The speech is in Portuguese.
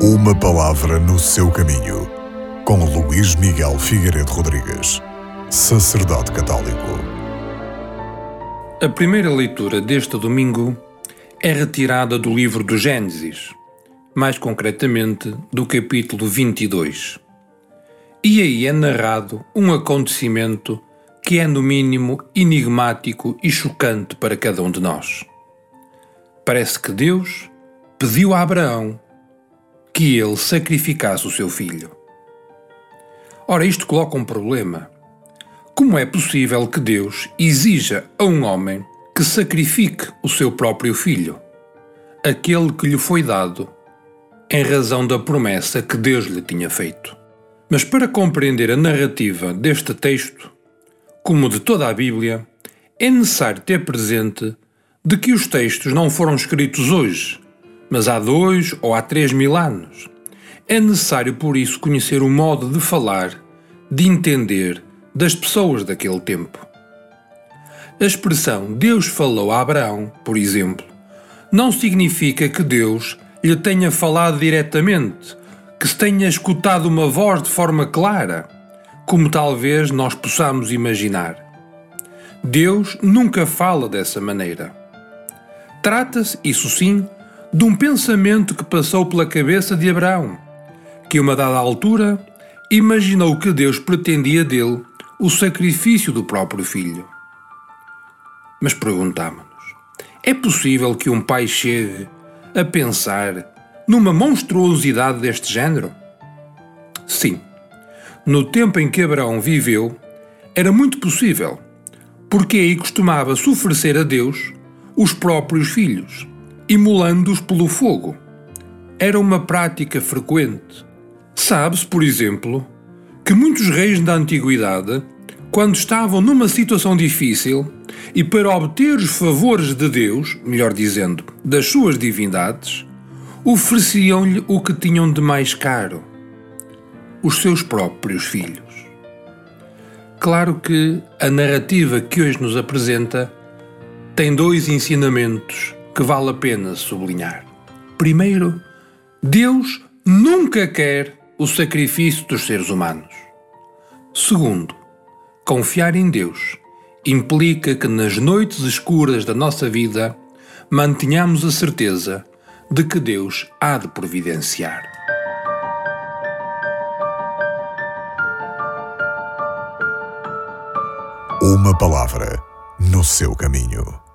Uma palavra no seu caminho, com Luís Miguel Figueiredo Rodrigues, sacerdote católico. A primeira leitura deste domingo é retirada do livro do Gênesis, mais concretamente do capítulo 22. E aí é narrado um acontecimento que é, no mínimo, enigmático e chocante para cada um de nós. Parece que Deus pediu a Abraão que ele sacrificasse o seu filho. Ora, isto coloca um problema. Como é possível que Deus exija a um homem que sacrifique o seu próprio filho, aquele que lhe foi dado, em razão da promessa que Deus lhe tinha feito? Mas para compreender a narrativa deste texto, como de toda a Bíblia, é necessário ter presente de que os textos não foram escritos hoje, mas há dois ou há três mil anos. É necessário, por isso, conhecer o modo de falar, de entender das pessoas daquele tempo. A expressão Deus falou a Abraão, por exemplo, não significa que Deus lhe tenha falado diretamente, que se tenha escutado uma voz de forma clara, como talvez nós possamos imaginar. Deus nunca fala dessa maneira. Trata-se, isso sim, de um pensamento que passou pela cabeça de Abraão, que a uma dada altura imaginou que Deus pretendia dele o sacrifício do próprio filho. Mas perguntamos-nos: é possível que um pai chegue a pensar numa monstruosidade deste género? Sim. No tempo em que Abraão viveu, era muito possível, porque aí costumava-se oferecer a Deus os próprios filhos imolando-os pelo fogo. Era uma prática frequente. Sabe-se, por exemplo, que muitos reis da antiguidade, quando estavam numa situação difícil e para obter os favores de Deus, melhor dizendo, das suas divindades, ofereciam-lhe o que tinham de mais caro: os seus próprios filhos. Claro que a narrativa que hoje nos apresenta tem dois ensinamentos que vale a pena sublinhar. Primeiro, Deus nunca quer o sacrifício dos seres humanos. Segundo, confiar em Deus implica que nas noites escuras da nossa vida mantenhamos a certeza de que Deus há de providenciar. Uma palavra no seu caminho.